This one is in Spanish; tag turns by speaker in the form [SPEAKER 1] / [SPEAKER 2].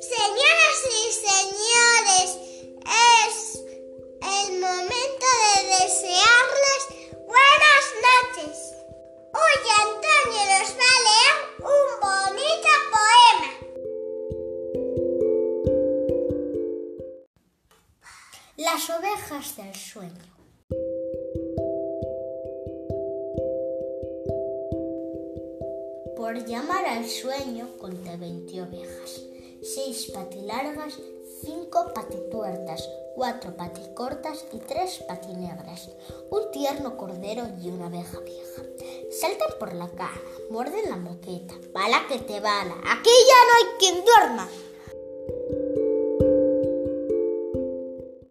[SPEAKER 1] Señoras y señores, es el momento de desearles buenas noches. Hoy Antonio nos va a leer un bonito poema. Las ovejas del sueño. Por llamar al sueño conté 20 ovejas seis patilargas, cinco patituertas, cuatro paticortas y tres patinegras, un tierno cordero y una abeja vieja. Saltan por la cara, muerden la moqueta, bala que te bala, aquí ya no hay quien duerma.